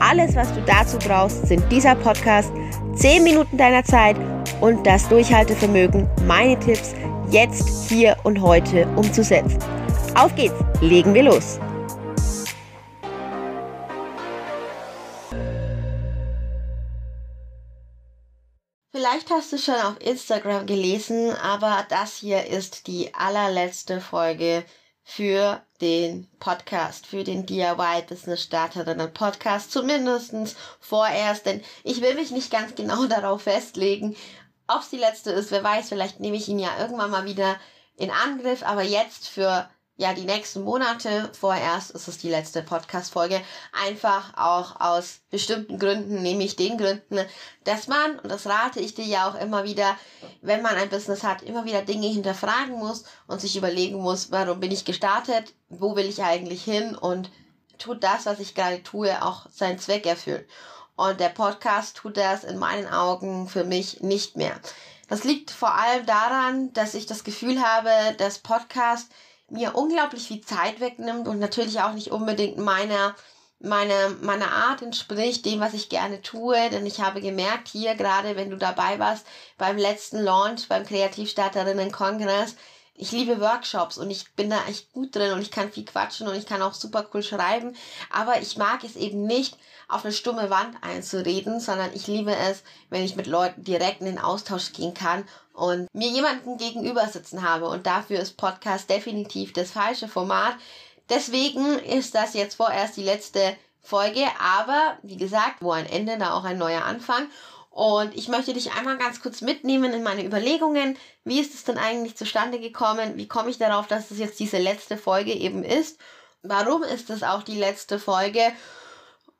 Alles, was du dazu brauchst, sind dieser Podcast, 10 Minuten deiner Zeit und das Durchhaltevermögen, meine Tipps jetzt, hier und heute umzusetzen. Auf geht's, legen wir los. Vielleicht hast du schon auf Instagram gelesen, aber das hier ist die allerletzte Folge für den Podcast, für den DIY Business Starterinnen Podcast, zumindestens vorerst, denn ich will mich nicht ganz genau darauf festlegen, ob es die letzte ist, wer weiß, vielleicht nehme ich ihn ja irgendwann mal wieder in Angriff, aber jetzt für ja, die nächsten Monate. Vorerst ist es die letzte Podcast-Folge. Einfach auch aus bestimmten Gründen, nämlich den Gründen, dass man, und das rate ich dir ja auch immer wieder, wenn man ein Business hat, immer wieder Dinge hinterfragen muss und sich überlegen muss, warum bin ich gestartet, wo will ich eigentlich hin und tut das, was ich gerade tue, auch seinen Zweck erfüllen. Und der Podcast tut das in meinen Augen für mich nicht mehr. Das liegt vor allem daran, dass ich das Gefühl habe, dass Podcast mir unglaublich viel Zeit wegnimmt und natürlich auch nicht unbedingt meiner meine, meine Art entspricht dem, was ich gerne tue, denn ich habe gemerkt, hier gerade, wenn du dabei warst, beim letzten Launch, beim Kreativstarterinnen-Kongress, ich liebe Workshops und ich bin da echt gut drin und ich kann viel quatschen und ich kann auch super cool schreiben, aber ich mag es eben nicht, auf eine stumme Wand einzureden, sondern ich liebe es, wenn ich mit Leuten direkt in den Austausch gehen kann und mir jemanden gegenüber sitzen habe und dafür ist Podcast definitiv das falsche Format. Deswegen ist das jetzt vorerst die letzte Folge, aber wie gesagt, wo ein Ende, da auch ein neuer Anfang. Und ich möchte dich einmal ganz kurz mitnehmen in meine Überlegungen. Wie ist es denn eigentlich zustande gekommen? Wie komme ich darauf, dass es jetzt diese letzte Folge eben ist? Warum ist es auch die letzte Folge?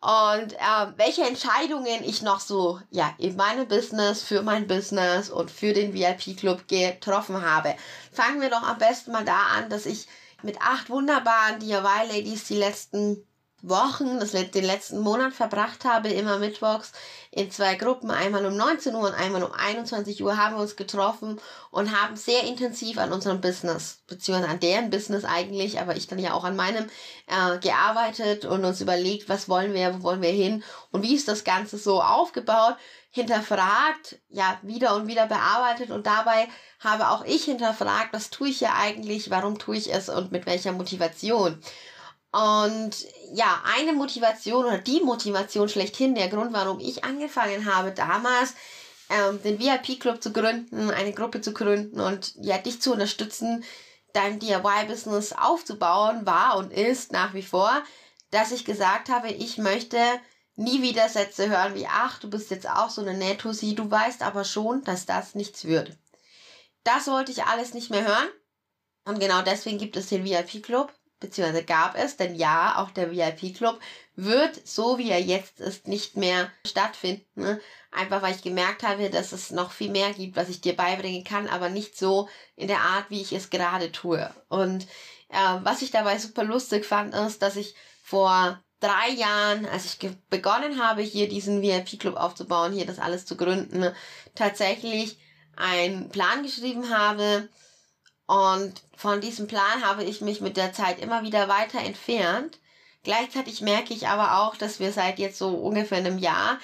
Und äh, welche Entscheidungen ich noch so ja in meinem Business, für mein Business und für den VIP-Club getroffen habe. Fangen wir doch am besten mal da an, dass ich mit acht wunderbaren DIY-Ladies die letzten Wochen, das, den letzten Monat verbracht habe, immer mittwochs in zwei Gruppen, einmal um 19 Uhr und einmal um 21 Uhr haben wir uns getroffen und haben sehr intensiv an unserem Business, beziehungsweise an deren Business eigentlich, aber ich dann ja auch an meinem äh, gearbeitet und uns überlegt, was wollen wir, wo wollen wir hin und wie ist das Ganze so aufgebaut, hinterfragt, ja, wieder und wieder bearbeitet und dabei habe auch ich hinterfragt, was tue ich ja eigentlich, warum tue ich es und mit welcher Motivation. Und ja, eine Motivation oder die Motivation schlechthin, der Grund, warum ich angefangen habe, damals ähm, den VIP-Club zu gründen, eine Gruppe zu gründen und ja, dich zu unterstützen, dein DIY-Business aufzubauen, war und ist nach wie vor, dass ich gesagt habe, ich möchte nie wieder Sätze hören wie, ach, du bist jetzt auch so eine Nettosi, du weißt aber schon, dass das nichts wird. Das wollte ich alles nicht mehr hören. Und genau deswegen gibt es den VIP-Club beziehungsweise gab es, denn ja, auch der VIP-Club wird, so wie er jetzt ist, nicht mehr stattfinden. Ne? Einfach weil ich gemerkt habe, dass es noch viel mehr gibt, was ich dir beibringen kann, aber nicht so in der Art, wie ich es gerade tue. Und äh, was ich dabei super lustig fand, ist, dass ich vor drei Jahren, als ich begonnen habe, hier diesen VIP-Club aufzubauen, hier das alles zu gründen, tatsächlich einen Plan geschrieben habe, und von diesem Plan habe ich mich mit der Zeit immer wieder weiter entfernt. Gleichzeitig merke ich aber auch, dass wir seit jetzt so ungefähr einem Jahr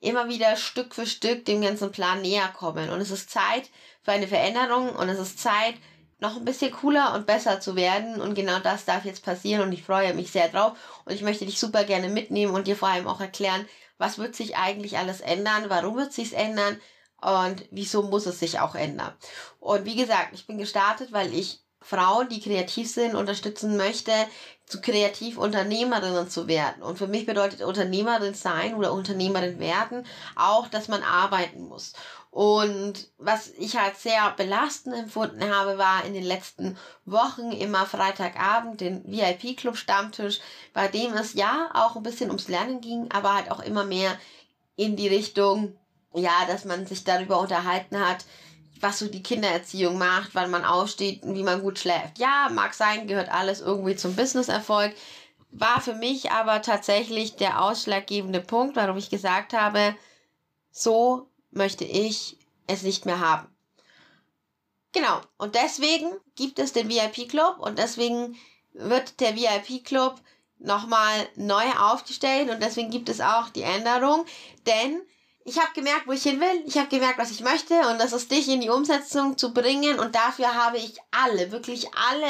immer wieder Stück für Stück dem ganzen Plan näher kommen. Und es ist Zeit für eine Veränderung und es ist Zeit, noch ein bisschen cooler und besser zu werden. Und genau das darf jetzt passieren und ich freue mich sehr drauf. Und ich möchte dich super gerne mitnehmen und dir vor allem auch erklären, was wird sich eigentlich alles ändern, warum wird sich's ändern und wieso muss es sich auch ändern. Und wie gesagt, ich bin gestartet, weil ich Frauen, die kreativ sind, unterstützen möchte, zu Kreativunternehmerinnen zu werden. Und für mich bedeutet Unternehmerin sein oder Unternehmerin werden auch, dass man arbeiten muss. Und was ich halt sehr belastend empfunden habe, war in den letzten Wochen immer Freitagabend den VIP-Club Stammtisch, bei dem es ja auch ein bisschen ums Lernen ging, aber halt auch immer mehr in die Richtung, ja, dass man sich darüber unterhalten hat, was so die Kindererziehung macht, wann man aufsteht und wie man gut schläft. Ja, mag sein, gehört alles irgendwie zum Businesserfolg. War für mich aber tatsächlich der ausschlaggebende Punkt, warum ich gesagt habe, so möchte ich es nicht mehr haben. Genau, und deswegen gibt es den VIP-Club und deswegen wird der VIP-Club nochmal neu aufgestellt und deswegen gibt es auch die Änderung, denn ich habe gemerkt, wo ich hin will. Ich habe gemerkt, was ich möchte und das ist dich in die Umsetzung zu bringen und dafür habe ich alle, wirklich alle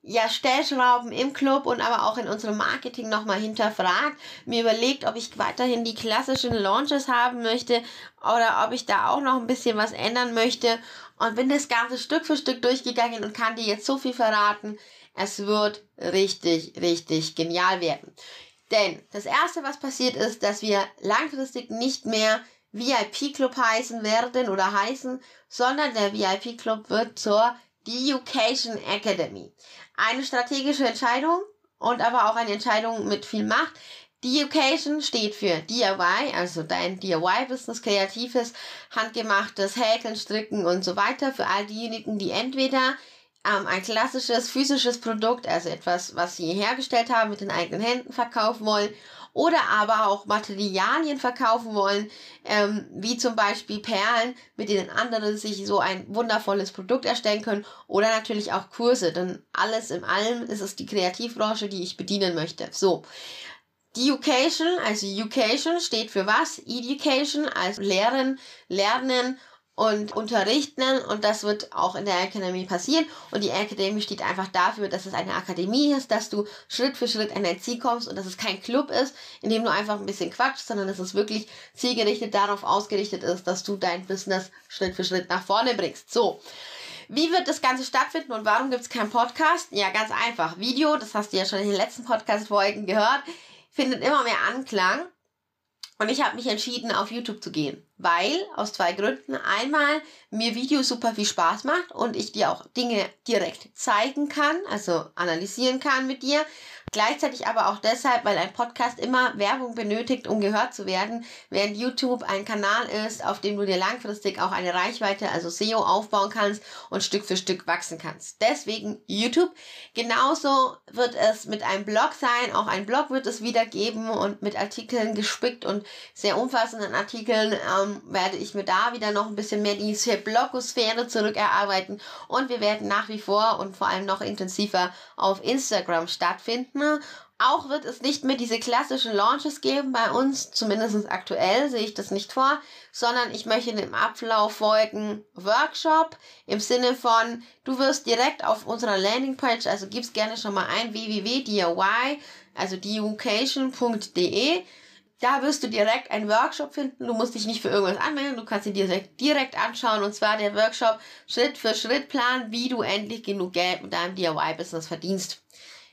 ja, Stellschrauben im Club und aber auch in unserem Marketing nochmal hinterfragt, mir überlegt, ob ich weiterhin die klassischen Launches haben möchte oder ob ich da auch noch ein bisschen was ändern möchte und bin das Ganze Stück für Stück durchgegangen und kann dir jetzt so viel verraten. Es wird richtig, richtig genial werden. Denn das erste, was passiert ist, dass wir langfristig nicht mehr VIP-Club heißen werden oder heißen, sondern der VIP-Club wird zur Education Academy. Eine strategische Entscheidung und aber auch eine Entscheidung mit viel Macht. Education steht für DIY, also dein DIY-Business, kreatives, handgemachtes Häkeln, Stricken und so weiter für all diejenigen, die entweder ähm, ein klassisches physisches Produkt, also etwas, was sie hergestellt haben, mit den eigenen Händen verkaufen wollen oder aber auch Materialien verkaufen wollen, ähm, wie zum Beispiel Perlen, mit denen andere sich so ein wundervolles Produkt erstellen können oder natürlich auch Kurse, denn alles in allem ist es die Kreativbranche, die ich bedienen möchte. So. Education, also Education steht für was? Education, also Lehren, Lernen und unterrichten und das wird auch in der Akademie passieren und die Akademie steht einfach dafür, dass es eine Akademie ist, dass du Schritt für Schritt an dein Ziel kommst und dass es kein Club ist, in dem du einfach ein bisschen quatschst, sondern dass es wirklich zielgerichtet darauf ausgerichtet ist, dass du dein Business Schritt für Schritt nach vorne bringst. So. Wie wird das Ganze stattfinden und warum gibt es keinen Podcast? Ja, ganz einfach. Video, das hast du ja schon in den letzten Podcast-Folgen gehört, findet immer mehr Anklang. Und ich habe mich entschieden, auf YouTube zu gehen weil aus zwei Gründen. Einmal mir Videos super viel Spaß macht und ich dir auch Dinge direkt zeigen kann, also analysieren kann mit dir. Gleichzeitig aber auch deshalb, weil ein Podcast immer Werbung benötigt, um gehört zu werden, während YouTube ein Kanal ist, auf dem du dir langfristig auch eine Reichweite, also SEO aufbauen kannst und Stück für Stück wachsen kannst. Deswegen YouTube. Genauso wird es mit einem Blog sein. Auch ein Blog wird es wieder geben und mit Artikeln gespickt und sehr umfassenden Artikeln ähm, werde ich mir da wieder noch ein bisschen mehr diese Blogosphäre zurückerarbeiten. Und wir werden nach wie vor und vor allem noch intensiver auf Instagram stattfinden. Auch wird es nicht mehr diese klassischen Launches geben bei uns, zumindest aktuell sehe ich das nicht vor, sondern ich möchte dem Ablauf folgen. Workshop im Sinne von, du wirst direkt auf unserer Landingpage, also gib's gerne schon mal ein www.diy, also education.de. Da wirst du direkt einen Workshop finden. Du musst dich nicht für irgendwas anmelden. Du kannst ihn direkt, direkt anschauen. Und zwar der Workshop Schritt für Schritt Plan, wie du endlich genug Geld mit deinem DIY-Business verdienst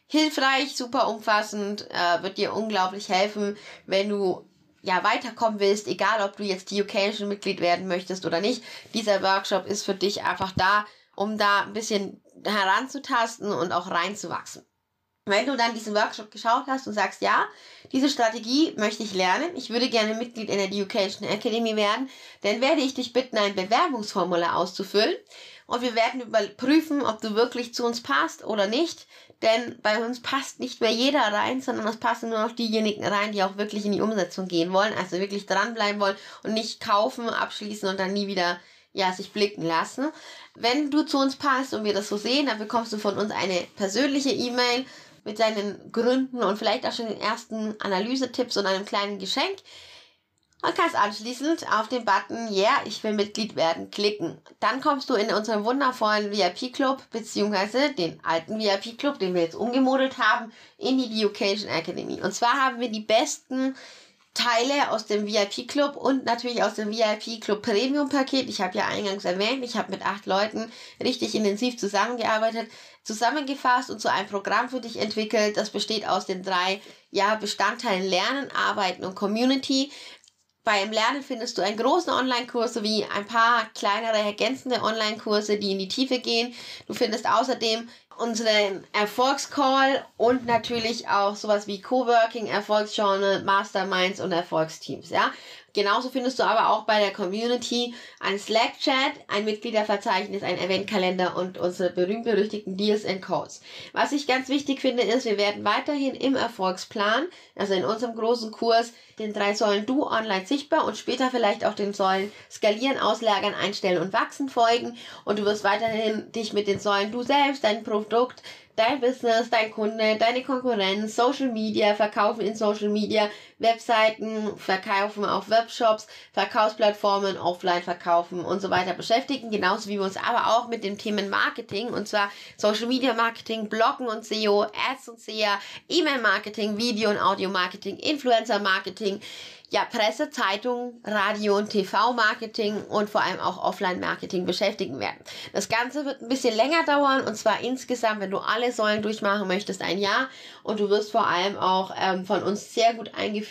hilfreich, super umfassend, äh, wird dir unglaublich helfen, wenn du ja weiterkommen willst, egal ob du jetzt die Occasion-Mitglied werden möchtest oder nicht. Dieser Workshop ist für dich einfach da, um da ein bisschen heranzutasten und auch reinzuwachsen. Wenn du dann diesen Workshop geschaut hast und sagst, ja, diese Strategie möchte ich lernen, ich würde gerne Mitglied in der Education Academy werden, dann werde ich dich bitten, ein Bewerbungsformular auszufüllen und wir werden überprüfen, ob du wirklich zu uns passt oder nicht. Denn bei uns passt nicht mehr jeder rein, sondern es passen nur noch diejenigen rein, die auch wirklich in die Umsetzung gehen wollen, also wirklich dranbleiben wollen und nicht kaufen, abschließen und dann nie wieder ja, sich blicken lassen. Wenn du zu uns passt und wir das so sehen, dann bekommst du von uns eine persönliche E-Mail mit deinen Gründen und vielleicht auch schon den ersten Analysetipps und einem kleinen Geschenk und kannst anschließend auf den Button Yeah, ich will Mitglied werden klicken. Dann kommst du in unseren wundervollen VIP-Club, beziehungsweise den alten VIP-Club, den wir jetzt umgemodelt haben, in die Education Academy. Und zwar haben wir die besten Teile aus dem VIP-Club und natürlich aus dem VIP-Club Premium-Paket. Ich habe ja eingangs erwähnt, ich habe mit acht Leuten richtig intensiv zusammengearbeitet, zusammengefasst und zu einem Programm für dich entwickelt. Das besteht aus den drei ja, Bestandteilen Lernen, Arbeiten und Community. Beim Lernen findest du einen großen Online-Kurs sowie ein paar kleinere ergänzende Online-Kurse, die in die Tiefe gehen. Du findest außerdem unseren Erfolgscall und natürlich auch sowas wie Coworking, Erfolgsjournal, Masterminds und Erfolgsteams, ja. Genauso findest du aber auch bei der Community ein Slack-Chat, ein Mitgliederverzeichnis, ein Eventkalender und unsere berühmt-berüchtigten Deals and Codes. Was ich ganz wichtig finde, ist, wir werden weiterhin im Erfolgsplan, also in unserem großen Kurs, den drei Säulen Du online sichtbar und später vielleicht auch den Säulen Skalieren, Auslagern, Einstellen und Wachsen folgen. Und du wirst weiterhin dich mit den Säulen Du selbst, dein Produkt, dein Business, dein Kunde, deine Konkurrenz, Social Media, Verkaufen in Social Media, Webseiten, Verkaufen auf Webshops, Verkaufsplattformen, Offline verkaufen und so weiter beschäftigen. Genauso wie wir uns aber auch mit den Themen Marketing und zwar Social Media Marketing, Bloggen und SEO, Ads und SEA, E-Mail Marketing, Video und Audio Marketing, Influencer Marketing, ja, Presse, Zeitung, Radio und TV-Marketing und vor allem auch Offline-Marketing beschäftigen werden. Das Ganze wird ein bisschen länger dauern und zwar insgesamt, wenn du alle Säulen durchmachen möchtest, ein Jahr und du wirst vor allem auch ähm, von uns sehr gut eingeführt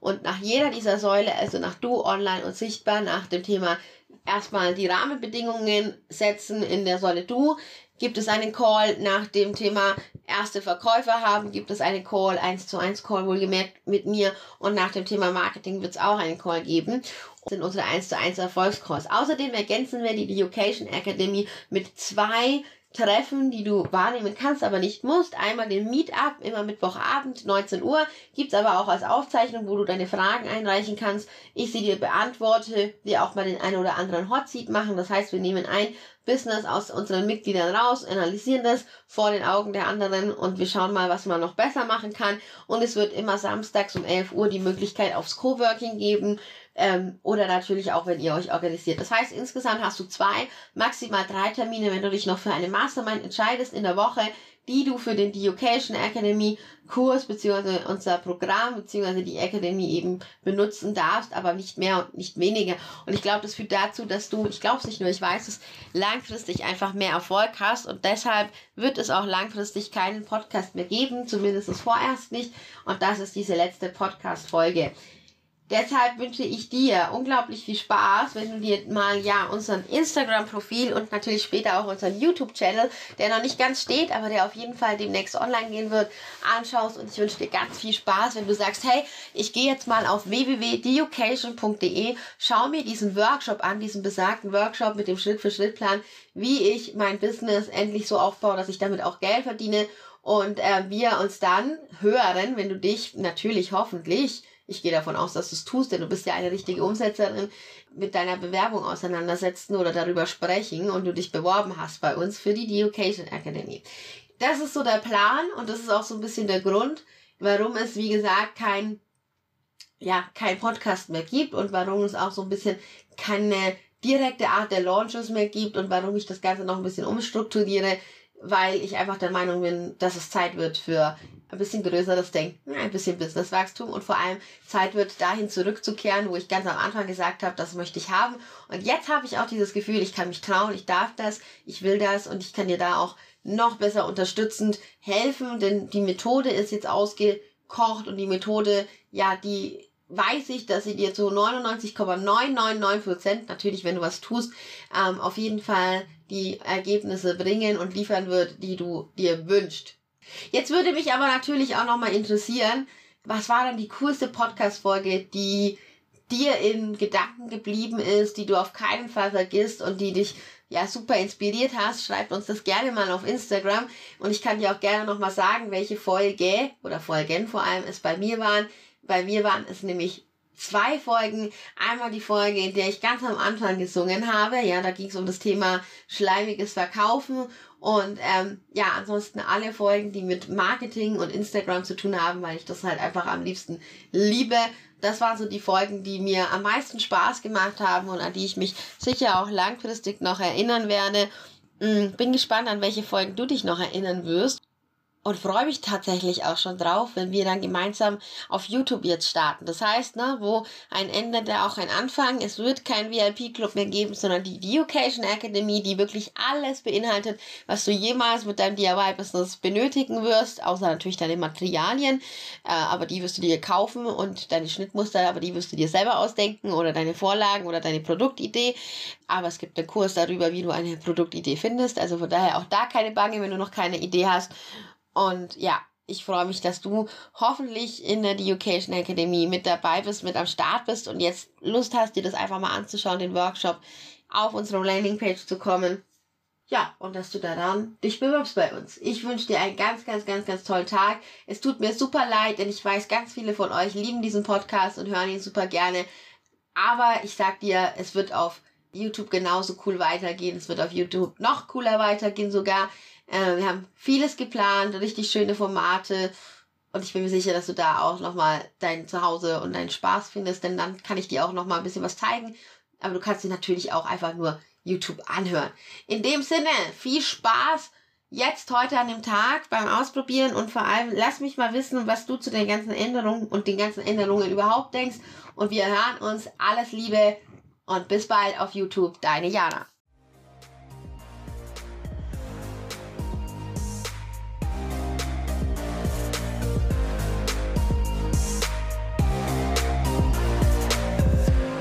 und nach jeder dieser Säule, also nach Du, Online und Sichtbar, nach dem Thema erstmal die Rahmenbedingungen setzen in der Säule Du, gibt es einen Call nach dem Thema erste Verkäufer haben, gibt es einen Call, 1 zu 1 Call wohlgemerkt mit mir und nach dem Thema Marketing wird es auch einen Call geben. Das sind unsere 1 zu 1 Erfolgscalls. Außerdem ergänzen wir die Education Academy mit zwei Treffen, die du wahrnehmen kannst, aber nicht musst. Einmal den Meetup, immer Mittwochabend, 19 Uhr. Gibt's aber auch als Aufzeichnung, wo du deine Fragen einreichen kannst. Ich sie dir beantworte, wir auch mal den einen oder anderen Hot Seat machen. Das heißt, wir nehmen ein Business aus unseren Mitgliedern raus, analysieren das vor den Augen der anderen und wir schauen mal, was man noch besser machen kann. Und es wird immer samstags um 11 Uhr die Möglichkeit aufs Coworking geben ähm, oder natürlich auch, wenn ihr euch organisiert. Das heißt, insgesamt hast du zwei, maximal drei Termine, wenn du dich noch für eine Mastermind entscheidest in der Woche, die du für den Education Academy Kurs beziehungsweise unser Programm beziehungsweise die Academy eben benutzen darfst, aber nicht mehr und nicht weniger. Und ich glaube, das führt dazu, dass du, ich glaube es nicht nur, ich weiß es, langfristig einfach mehr Erfolg hast und deshalb wird es auch langfristig keinen Podcast mehr geben, zumindest vorerst nicht. Und das ist diese letzte Podcast-Folge. Deshalb wünsche ich dir unglaublich viel Spaß, wenn du dir mal ja unseren Instagram-Profil und natürlich später auch unseren YouTube-Channel, der noch nicht ganz steht, aber der auf jeden Fall demnächst online gehen wird, anschaust. Und ich wünsche dir ganz viel Spaß, wenn du sagst, hey, ich gehe jetzt mal auf www.education.de, schau mir diesen Workshop an, diesen besagten Workshop mit dem Schritt-für-Schritt-Plan, wie ich mein Business endlich so aufbaue, dass ich damit auch Geld verdiene und äh, wir uns dann hören, wenn du dich natürlich hoffentlich ich gehe davon aus, dass du es tust, denn du bist ja eine richtige Umsetzerin, mit deiner Bewerbung auseinandersetzen oder darüber sprechen und du dich beworben hast bei uns für die Education Academy. Das ist so der Plan und das ist auch so ein bisschen der Grund, warum es, wie gesagt, kein, ja, kein Podcast mehr gibt und warum es auch so ein bisschen keine direkte Art der Launches mehr gibt und warum ich das Ganze noch ein bisschen umstrukturiere, weil ich einfach der Meinung bin, dass es Zeit wird für ein bisschen größeres Denken, ein bisschen Businesswachstum und vor allem Zeit wird, dahin zurückzukehren, wo ich ganz am Anfang gesagt habe, das möchte ich haben. Und jetzt habe ich auch dieses Gefühl, ich kann mich trauen, ich darf das, ich will das und ich kann dir da auch noch besser unterstützend helfen, denn die Methode ist jetzt ausgekocht und die Methode, ja, die weiß ich, dass sie dir zu 99,999 Prozent, natürlich wenn du was tust, ähm, auf jeden Fall die Ergebnisse bringen und liefern wird, die du dir wünschst. Jetzt würde mich aber natürlich auch nochmal interessieren, was war dann die coolste Podcast-Folge, die dir in Gedanken geblieben ist, die du auf keinen Fall vergisst und die dich ja super inspiriert hast, schreibt uns das gerne mal auf Instagram und ich kann dir auch gerne nochmal sagen, welche Folge oder Folgen vor allem es bei mir waren. Bei mir waren es nämlich zwei Folgen. Einmal die Folge, in der ich ganz am Anfang gesungen habe. Ja, da ging es um das Thema schleimiges Verkaufen. Und ähm, ja, ansonsten alle Folgen, die mit Marketing und Instagram zu tun haben, weil ich das halt einfach am liebsten liebe. Das waren so die Folgen, die mir am meisten Spaß gemacht haben und an die ich mich sicher auch langfristig noch erinnern werde. Hm, bin gespannt, an welche Folgen du dich noch erinnern wirst. Und freue mich tatsächlich auch schon drauf, wenn wir dann gemeinsam auf YouTube jetzt starten. Das heißt, ne, wo ein Ende, der auch ein Anfang. Es wird kein VIP-Club mehr geben, sondern die Education Academy, die wirklich alles beinhaltet, was du jemals mit deinem DIY-Business benötigen wirst, außer natürlich deine Materialien, äh, aber die wirst du dir kaufen und deine Schnittmuster, aber die wirst du dir selber ausdenken oder deine Vorlagen oder deine Produktidee. Aber es gibt einen Kurs darüber, wie du eine Produktidee findest. Also von daher auch da keine Bange, wenn du noch keine Idee hast. Und ja, ich freue mich, dass du hoffentlich in der Education Academy mit dabei bist, mit am Start bist und jetzt Lust hast, dir das einfach mal anzuschauen, den Workshop auf unserer Landingpage zu kommen. Ja, und dass du daran dich bewirbst bei uns. Ich wünsche dir einen ganz, ganz, ganz, ganz tollen Tag. Es tut mir super leid, denn ich weiß, ganz viele von euch lieben diesen Podcast und hören ihn super gerne. Aber ich sag dir, es wird auf YouTube genauso cool weitergehen. Es wird auf YouTube noch cooler weitergehen sogar. Äh, wir haben vieles geplant, richtig schöne Formate. Und ich bin mir sicher, dass du da auch nochmal dein Zuhause und deinen Spaß findest, denn dann kann ich dir auch nochmal ein bisschen was zeigen. Aber du kannst dir natürlich auch einfach nur YouTube anhören. In dem Sinne, viel Spaß jetzt heute an dem Tag beim Ausprobieren und vor allem lass mich mal wissen, was du zu den ganzen Änderungen und den ganzen Änderungen überhaupt denkst. Und wir hören uns. Alles Liebe und bis bald auf YouTube. Deine Jana.